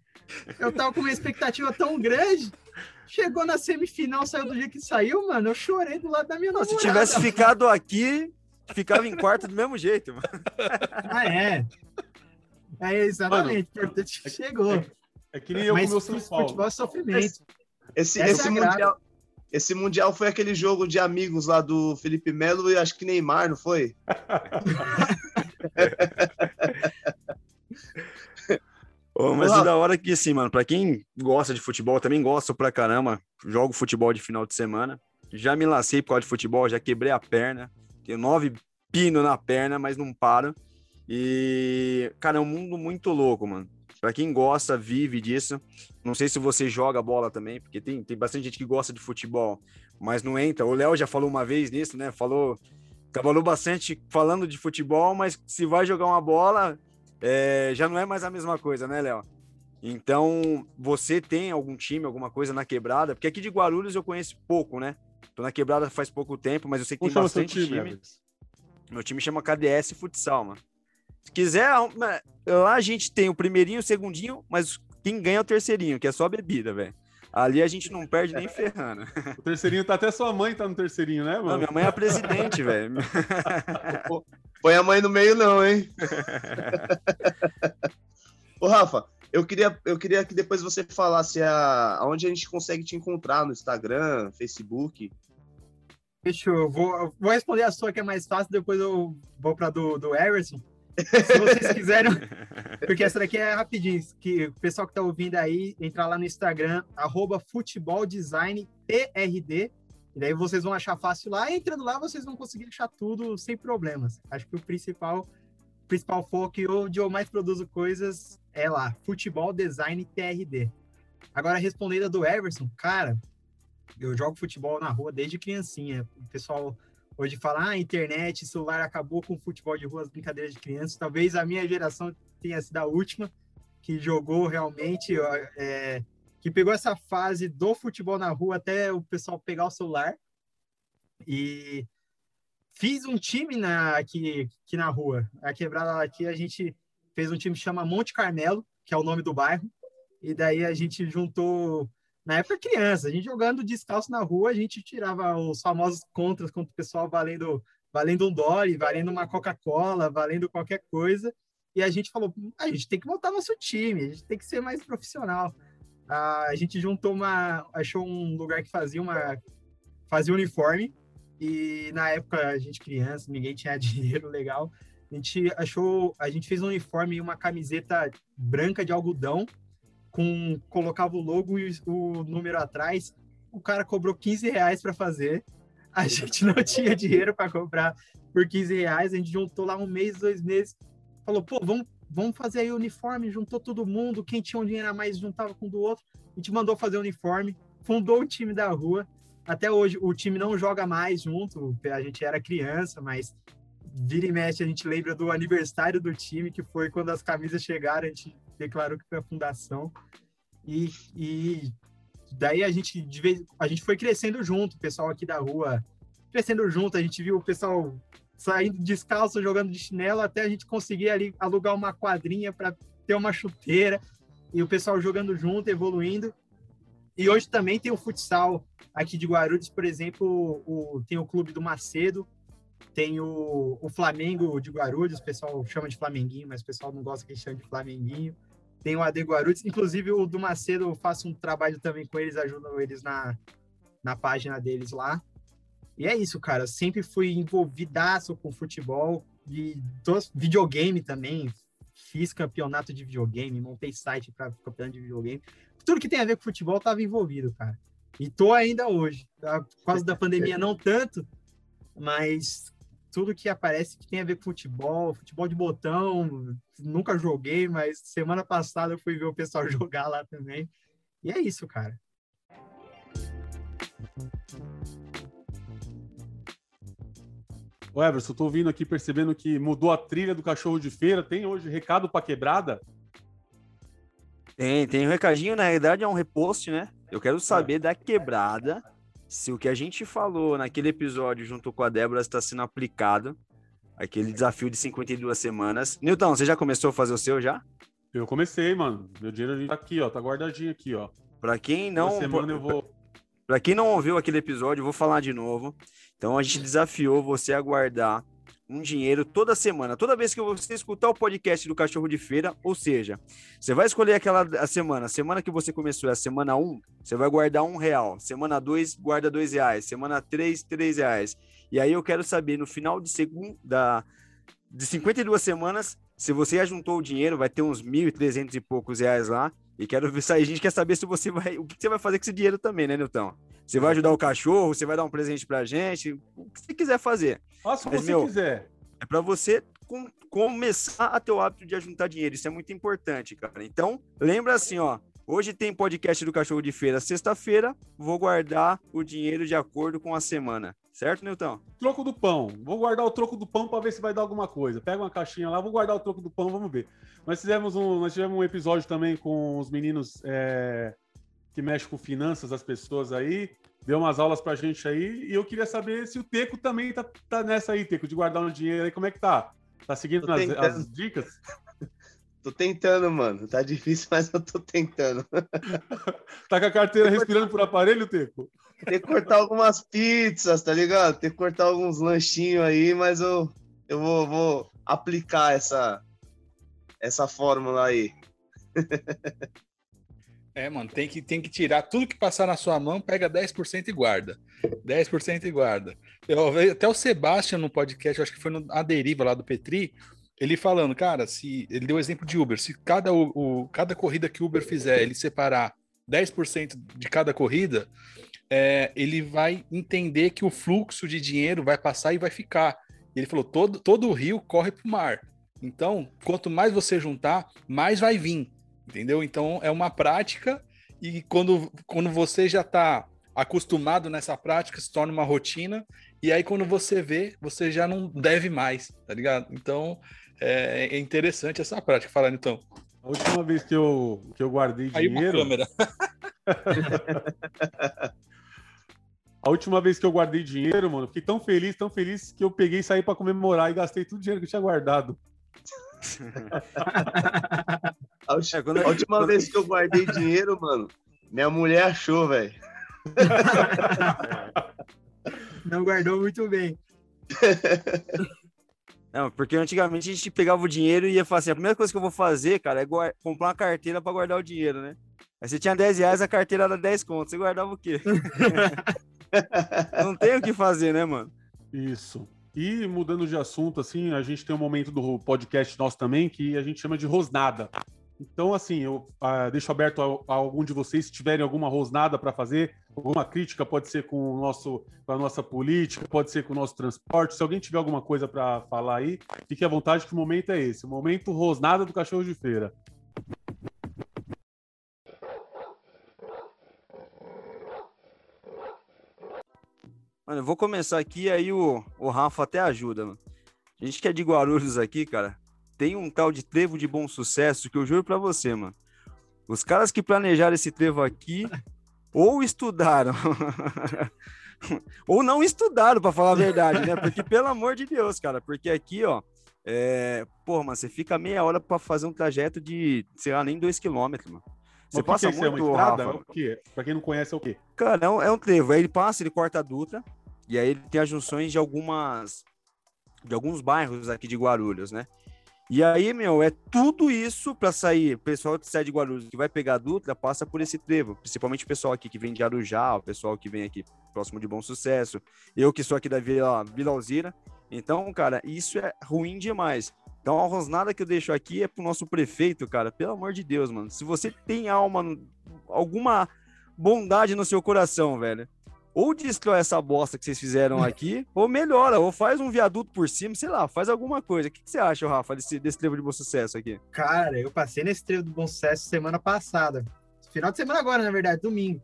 eu tava com uma expectativa tão grande. Chegou na semifinal, saiu do jeito que saiu, mano. Eu chorei do lado da minha Não, se tivesse ficado aqui, ficava em quarto do mesmo jeito, mano. Ah, é. É exatamente. importante que chegou. É que nem eu com Mas o meu São Paulo. futebol é sofrimento. Esse, Essa esse é mundial, esse mundial foi aquele jogo de amigos lá do Felipe Melo e acho que Neymar, não foi? <laughs> Ô, mas o da hora é que, assim, mano, pra quem gosta de futebol, eu também gosto pra caramba, jogo futebol de final de semana. já me lancei por causa de futebol, já quebrei a perna. Tenho nove pino na perna, mas não paro. E, cara, é um mundo muito louco, mano. Pra quem gosta, vive disso. Não sei se você joga bola também, porque tem, tem bastante gente que gosta de futebol, mas não entra. O Léo já falou uma vez nisso, né? Falou, trabalhou bastante falando de futebol, mas se vai jogar uma bola, é, já não é mais a mesma coisa, né, Léo? Então, você tem algum time, alguma coisa na quebrada? Porque aqui de Guarulhos eu conheço pouco, né? Tô na quebrada faz pouco tempo, mas eu sei que Como tem bastante time, time. Meu time chama KDS Futsal, mano. Se quiser, lá a gente tem o primeirinho, o segundinho, mas quem ganha é o terceirinho, que é só bebida, velho. Ali a gente não perde nem ferrando. O terceirinho tá até sua mãe tá no terceirinho, né, Não, mano? minha mãe é a presidente, velho. Põe a mãe no meio, não, hein? <laughs> Ô, Rafa, eu queria, eu queria que depois você falasse a, aonde a gente consegue te encontrar no Instagram, Facebook. Deixa eu vou, vou responder a sua que é mais fácil, depois eu vou para do, do Everson. Se vocês quiserem, porque essa daqui é rapidinho, que o pessoal que tá ouvindo aí, entrar lá no Instagram, arroba futeboldesign PRD, e daí vocês vão achar fácil lá, entrando lá vocês vão conseguir achar tudo sem problemas. Acho que o principal, principal foco onde eu mais produzo coisas é lá, futebol design PRD. Agora, respondendo a do Everson, cara, eu jogo futebol na rua desde criancinha. O pessoal hoje fala, ah, internet, celular acabou com o futebol de rua, as brincadeiras de criança. Talvez a minha geração tenha sido a última que jogou realmente, é, que pegou essa fase do futebol na rua até o pessoal pegar o celular. E fiz um time na, aqui, aqui na rua. A quebrada aqui, a gente fez um time que chama Monte Carmelo, que é o nome do bairro. E daí a gente juntou na época criança, a gente jogando descalço na rua, a gente tirava os famosos contras contra o pessoal valendo, valendo um dólar, valendo uma Coca-Cola, valendo qualquer coisa. E a gente falou, a gente tem que montar nosso time, a gente tem que ser mais profissional. Ah, a gente juntou uma, achou um lugar que fazia uma, fazia uniforme. E na época a gente criança, ninguém tinha <laughs> dinheiro legal. A gente achou, a gente fez um uniforme e uma camiseta branca de algodão com colocava o logo e o número atrás. O cara cobrou 15 reais para fazer. A gente não tinha dinheiro para comprar por 15 reais. A gente juntou lá um mês, dois meses. Falou, pô, vamos, vamos fazer aí o uniforme. Juntou todo mundo. Quem tinha um dinheiro a mais juntava com o do outro. A gente mandou fazer o uniforme. Fundou o time da rua. Até hoje o time não joga mais junto. A gente era criança, mas vira e mexe a gente lembra do aniversário do time, que foi quando as camisas chegaram. A gente declarou que foi a fundação. E, e daí a gente, vez, a gente foi crescendo junto, o pessoal aqui da rua crescendo junto. A gente viu o pessoal saindo descalço, jogando de chinelo, até a gente conseguir ali alugar uma quadrinha para ter uma chuteira. E o pessoal jogando junto, evoluindo. E hoje também tem o futsal aqui de Guarulhos, por exemplo, o, tem o clube do Macedo, tem o, o Flamengo de Guarulhos, o pessoal chama de Flamenguinho, mas o pessoal não gosta que chame de Flamenguinho tem o AD Guarulhos, inclusive o do Macedo eu faço um trabalho também com eles, ajudo eles na, na página deles lá. E é isso, cara, eu sempre fui envolvidaço com futebol e dos, videogame também, fiz campeonato de videogame, montei site para campeonato de videogame. Tudo que tem a ver com futebol estava envolvido, cara. E tô ainda hoje. Tá? Por causa da <laughs> pandemia não tanto, mas tudo que aparece que tem a ver com futebol, futebol de botão, nunca joguei, mas semana passada eu fui ver o pessoal <laughs> jogar lá também. E é isso, cara. Ô Everson, tô ouvindo aqui, percebendo que mudou a trilha do cachorro de feira. Tem hoje recado pra quebrada? Tem, tem um recadinho, na realidade é um repost, né? Eu quero saber da quebrada se o que a gente falou naquele episódio junto com a Débora está sendo aplicado. Aquele desafio de 52 semanas. Nilton, você já começou a fazer o seu já? Eu comecei, mano. Meu dinheiro tá aqui, ó. Tá guardadinho aqui, ó. Pra quem não. Essa semana eu vou. Pra quem não ouviu aquele episódio, eu vou falar de novo. Então a gente desafiou você a guardar um dinheiro toda semana. Toda vez que você escutar o podcast do Cachorro de Feira, ou seja, você vai escolher aquela a semana. A semana que você começou é a semana 1, você vai guardar um real. Semana 2, guarda dois reais. Semana 3, três reais. E aí eu quero saber, no final de segunda, de 52 semanas, se você já juntou o dinheiro, vai ter uns 1.300 e poucos reais lá. E quero ver. A gente quer saber se você vai. O que você vai fazer com esse dinheiro também, né, Nilton? Você vai ajudar o cachorro, você vai dar um presente pra gente, o que você quiser fazer. Faça o que você meu, quiser. É para você com- começar a ter o hábito de juntar dinheiro. Isso é muito importante, cara. Então, lembra assim, ó. Hoje tem podcast do Cachorro de Feira. Sexta-feira, vou guardar o dinheiro de acordo com a semana. Certo, Nilton? Troco do pão. Vou guardar o troco do pão para ver se vai dar alguma coisa. Pega uma caixinha lá, vou guardar o troco do pão, vamos ver. Nós fizemos um, nós tivemos um episódio também com os meninos é, que mexem com finanças das pessoas aí. Deu umas aulas pra gente aí. E eu queria saber se o Teco também tá, tá nessa aí, Teco, de guardar um dinheiro aí. Como é que tá? Tá seguindo as, as dicas? <laughs> Tô tentando, mano. Tá difícil, mas eu tô tentando. <laughs> Tá com a carteira respirando por aparelho, Teco? Tem que cortar algumas pizzas, tá ligado? Tem que cortar alguns lanchinhos aí, mas eu, eu vou, vou aplicar essa, essa fórmula aí. <laughs> É, mano, tem que, tem que tirar tudo que passar na sua mão, pega 10% e guarda. 10% e guarda. Eu, até o Sebastian no podcast, acho que foi no, a deriva lá do Petri, ele falando, cara, se ele deu o exemplo de Uber, se cada, o, cada corrida que Uber fizer, ele separar 10% de cada corrida, é, ele vai entender que o fluxo de dinheiro vai passar e vai ficar. Ele falou, todo, todo o rio corre para o mar. Então, quanto mais você juntar, mais vai vir. Entendeu? Então é uma prática e quando, quando você já está acostumado nessa prática, se torna uma rotina, e aí quando você vê, você já não deve mais, tá ligado? Então é, é interessante essa prática. Falando então, A última vez que eu, que eu guardei uma dinheiro. câmera. <laughs> A última vez que eu guardei dinheiro, mano, eu fiquei tão feliz, tão feliz que eu peguei e saí pra comemorar e gastei todo o dinheiro que eu tinha guardado. A, É, quando- a última quando- vez que eu guardei dinheiro, mano, minha mulher achou, velho. <laughs> Não guardou muito bem. <laughs> Não, porque antigamente a gente pegava o dinheiro e ia falar assim: a primeira coisa que eu vou fazer, cara, é comprar uma carteira pra guardar o dinheiro, né? Aí você tinha 10 reais, a carteira era 10 contos. Você guardava o quê? <laughs> Não tem o que fazer, né, mano? Isso. E mudando de assunto, assim, a gente tem um momento do podcast nosso também que a gente chama de rosnada. Então, assim, eu ah, deixo aberto a, a algum de vocês, se tiverem alguma rosnada para fazer, alguma crítica, pode ser com, o nosso, com a nossa política, pode ser com o nosso transporte. Se alguém tiver alguma coisa para falar aí, fique à vontade que o momento é esse. O momento rosnada do cachorro de feira. Mano, eu vou começar aqui, aí o, o Rafa até ajuda, mano. A gente que é de Guarulhos aqui, cara, tem um tal de trevo de bom sucesso que eu juro pra você, mano. Os caras que planejaram esse trevo aqui, <laughs> ou estudaram, <laughs> ou não estudaram, pra falar a verdade, né? Porque, pelo amor de Deus, cara, porque aqui, ó, é... Mano, você fica meia hora pra fazer um trajeto de, sei lá, nem dois quilômetros, mano. Você que passa que é isso? É muito, uma estrada? Rafa. É o quê? Pra quem não conhece, é o quê? Cara, é um, é um trevo. Aí ele passa, ele corta a Dutra, e aí ele tem as junções de algumas. de alguns bairros aqui de Guarulhos, né? E aí, meu, é tudo isso pra sair. O pessoal que sai de Guarulhos, que vai pegar a Dutra, passa por esse trevo. Principalmente o pessoal aqui que vem de Arujá, o pessoal que vem aqui próximo de Bom Sucesso. Eu que sou aqui da Vila, Vila Alzira. Então, cara, isso é ruim demais. Então, a rosnada que eu deixo aqui é pro nosso prefeito, cara. Pelo amor de Deus, mano. Se você tem alma, alguma bondade no seu coração, velho. Ou destrói essa bosta que vocês fizeram <laughs> aqui, ou melhora, ou faz um viaduto por cima, sei lá, faz alguma coisa. O que, que você acha, Rafa, desse, desse trevo de bom sucesso aqui? Cara, eu passei nesse trevo do Bom Sucesso semana passada. Final de semana agora, na verdade, domingo.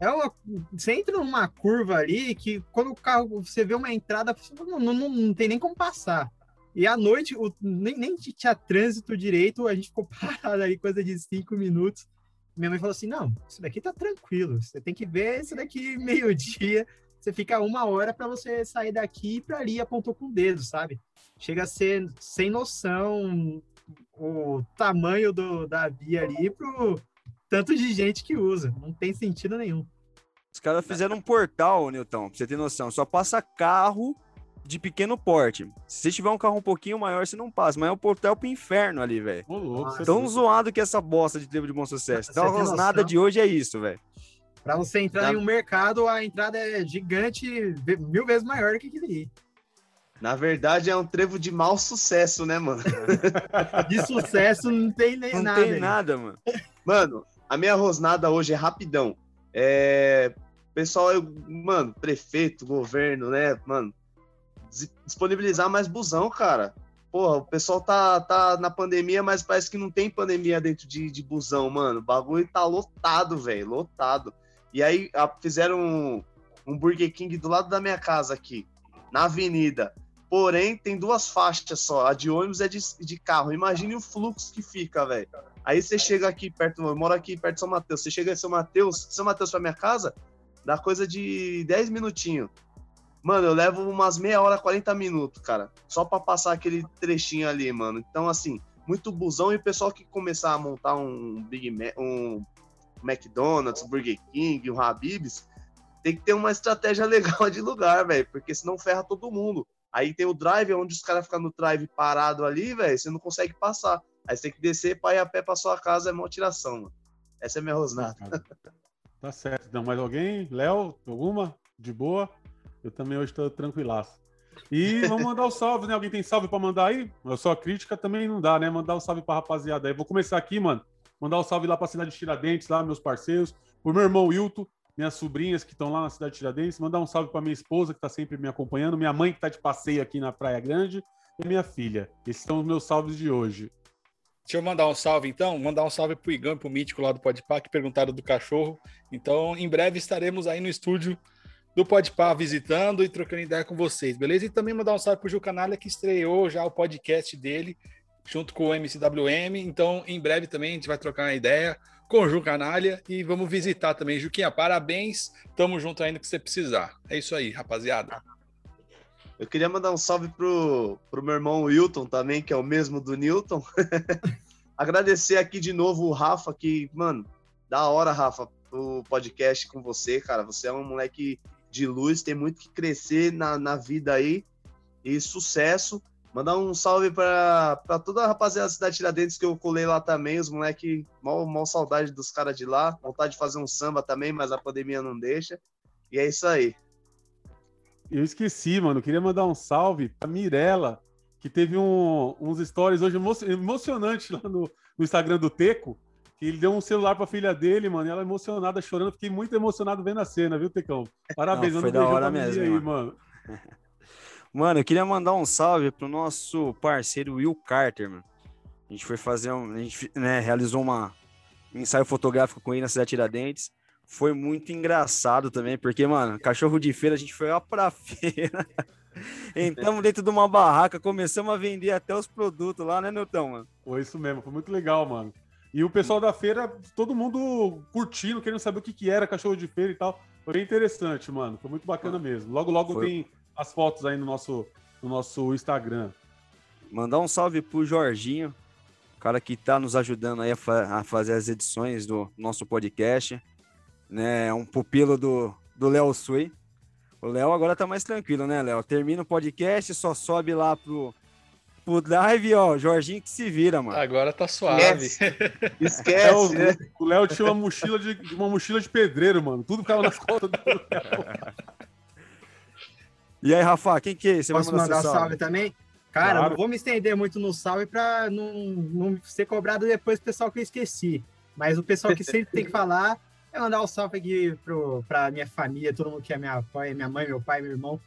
É uma, você entra numa curva ali que quando o carro, você vê uma entrada, não, não, não tem nem como passar. E à noite, o- nem, nem tinha trânsito direito, a gente ficou <laughs> parado ali, coisa de cinco minutos. Minha mãe falou assim: não, isso daqui tá tranquilo, você tem que ver isso daqui <laughs> meio-dia. Você fica uma hora para você sair daqui e pra ali, apontou com o dedo, sabe? Chega a ser sem noção o tamanho do, da via ali pro tanto de gente que usa. Não tem sentido nenhum. Os caras fizeram um portal, Newton, pra você ter noção. Só passa carro de pequeno porte. Se você tiver um carro um pouquinho maior, você não passa. Mas é um portal pro inferno ali, velho. Tão zoado que essa bosta de trevo de bom sucesso. Então a noção? de hoje é isso, velho. Para você entrar Tá. em um mercado, a entrada é gigante, mil vezes maior do que aquele. Na verdade, é um trevo de mau sucesso, né, mano? <laughs> De sucesso não tem nem Não nada. tem ali. nada, mano. Mano, a minha rosnada hoje é rapidão. É. Pessoal, eu, mano, prefeito, governo, né, mano, disponibilizar mais busão, cara. Porra, o pessoal tá, tá na pandemia, mas parece que não tem pandemia dentro de, de busão, mano. O bagulho tá lotado, velho, lotado. E aí a- fizeram um, um Burger King do lado da minha casa aqui, na avenida. Porém, tem duas faixas só. A de ônibus é de, de carro. Imagine o fluxo que fica, velho. Aí você chega aqui perto, eu moro aqui perto de São Mateus. Você chega em São Mateus, São Mateus pra minha casa, dá coisa de 10 minutinhos. Mano, eu levo umas meia hora, 40 minutos, cara. Só pra passar aquele trechinho ali, mano. Então, assim, muito busão e o pessoal que começar a montar um Big Mac, um McDonald's, Burger King, um Habib's, tem que ter uma estratégia <laughs> legal de lugar, velho, porque senão ferra todo mundo. Aí tem o drive, onde os caras ficam no drive parado ali, velho, você não consegue passar. Aí você tem que descer pra ir a pé pra sua casa, é mó tiração, mano. Essa é minha rosnada. Tá certo. Então, mais alguém? Léo, alguma? De boa? Eu também hoje tô tranquilaço. E vamos mandar o salve, né? Alguém tem salve pra mandar aí? Eu só crítica também não dá, né? Mandar um salve pra rapaziada aí. Vou começar aqui, mano. Mandar um salve lá pra cidade de Tiradentes, lá, meus parceiros. Pro meu irmão Wilton, minhas sobrinhas que estão lá na cidade de Tiradentes. Mandar um salve pra minha esposa, que tá sempre me acompanhando. Minha mãe, que tá de passeio aqui na Praia Grande. E minha filha. Esses são os meus salves de hoje. Deixa eu mandar um salve, então. Mandar um salve pro Igão e pro Mítico lá do Podpah, que perguntaram do cachorro. Então, em breve estaremos aí no estúdio do Podpah visitando e trocando ideia com vocês, beleza? E também mandar um salve pro Gil Canalha, que estreou já o podcast dele, junto com o MCWM. Então, em breve também a gente vai trocar uma ideia com o Gil Canalha e vamos visitar também. Juquinha, parabéns. Tamo junto ainda que você precisar. É isso aí, rapaziada. Eu queria mandar um salve pro, pro meu irmão Wilton também, que é o mesmo do Newton. <laughs> Agradecer aqui de novo o Rafa, que, mano, da hora, Rafa, o podcast com você, cara. Você é um moleque de luz, tem muito que crescer na, na vida aí. E sucesso. Mandar um salve pra toda a rapaziada da Cidade Tiradentes que eu colei lá também. Os moleque, mal, mal saudade dos caras de lá. Vontade de fazer um samba também, mas a pandemia não deixa. E é isso aí. Eu esqueci, mano. Queria mandar um salve pra Mirella, que teve um- uns stories hoje emo emocionantes lá no, no Instagram do Teco. Que ele deu um celular pra filha dele, mano. E ela emocionada, chorando. Fiquei muito emocionado vendo a cena, viu, Tecão? Parabéns, Não, foi da hora mesmo, aí, mano. mano. <laughs> Mano, eu queria mandar um salve pro nosso parceiro Will Carter, mano. A gente foi fazer um. A gente né, realizou uma, um ensaio fotográfico com ele na cidade de Tiradentes. Foi muito engraçado também, porque, mano, cachorro de feira, a gente foi lá pra <laughs> feira. Entramos dentro de uma barraca, começamos a vender até os produtos lá, né, Newton, mano? Foi isso mesmo, foi muito legal, mano. E o pessoal da feira, todo mundo curtindo, querendo saber o que, que era cachorro de feira e tal. Foi bem interessante, mano. Foi muito bacana mesmo. Logo, logo Foi. tem as fotos aí no nosso, no nosso Instagram. Mandar um salve pro Jorginho, o cara que tá nos ajudando aí a, fa- a fazer as edições do nosso podcast. Né, é um pupilo do do Léo Sui. O Léo agora tá mais tranquilo, né, Léo? Termina o podcast, só sobe lá pro, pro live, ó. Jorginho que se vira, mano. Agora tá suave. Esquece, É, Esquece, o né? o Léo tinha uma mochila, de, uma mochila de pedreiro, mano. Tudo ficava nas costas do Léo. E aí, Rafa, quem que é? Você Posso vai mandar seu salve também? Cara, Claro. não vou me estender muito no salve pra não, não ser cobrado depois do pessoal que eu esqueci. Mas o pessoal que sempre tem que falar é mandar um salve aqui pro, pra minha família, todo mundo que é minha apoia, minha mãe, meu pai, meu irmão.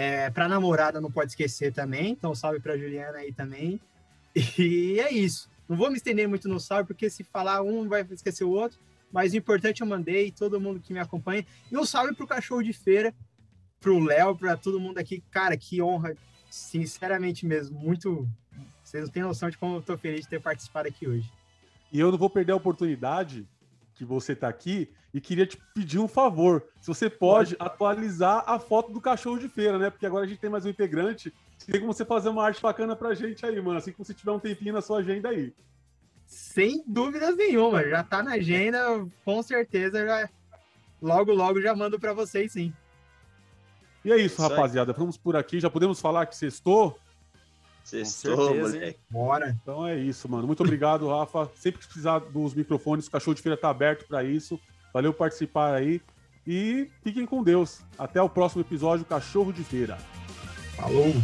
É, pra namorada não pode esquecer também, então salve pra Juliana aí também. E é isso. Não vou me estender muito no salve, porque se falar um vai esquecer o outro. Mas o importante eu mandei, todo mundo que me acompanha. E um salve pro cachorro de feira, pro Léo, pra todo mundo aqui. Cara, que honra, sinceramente mesmo. Muito. Vocês não têm noção de como eu tô feliz de ter participado aqui hoje. E eu não vou perder a oportunidade que você tá aqui e queria te pedir um favor. Se você pode atualizar a foto do cachorro de feira, né? Porque agora a gente tem mais um integrante. Tem como você fazer uma arte bacana pra gente aí, mano. Assim que você tiver um tempinho na sua agenda aí. Sem dúvidas nenhuma, já tá na agenda, com certeza já. Logo, logo já mando pra vocês, sim. E é isso, Isso aí. rapaziada. Vamos por aqui. Já podemos falar que sextou? Sextou, certeza, moleque. Bora. Então é isso, mano. Muito obrigado, Rafa. Sempre que precisar dos microfones, o cachorro de feira tá aberto pra isso. Valeu por participar aí. E fiquem com Deus. Até o próximo episódio, Cachorro de Feira. Falou.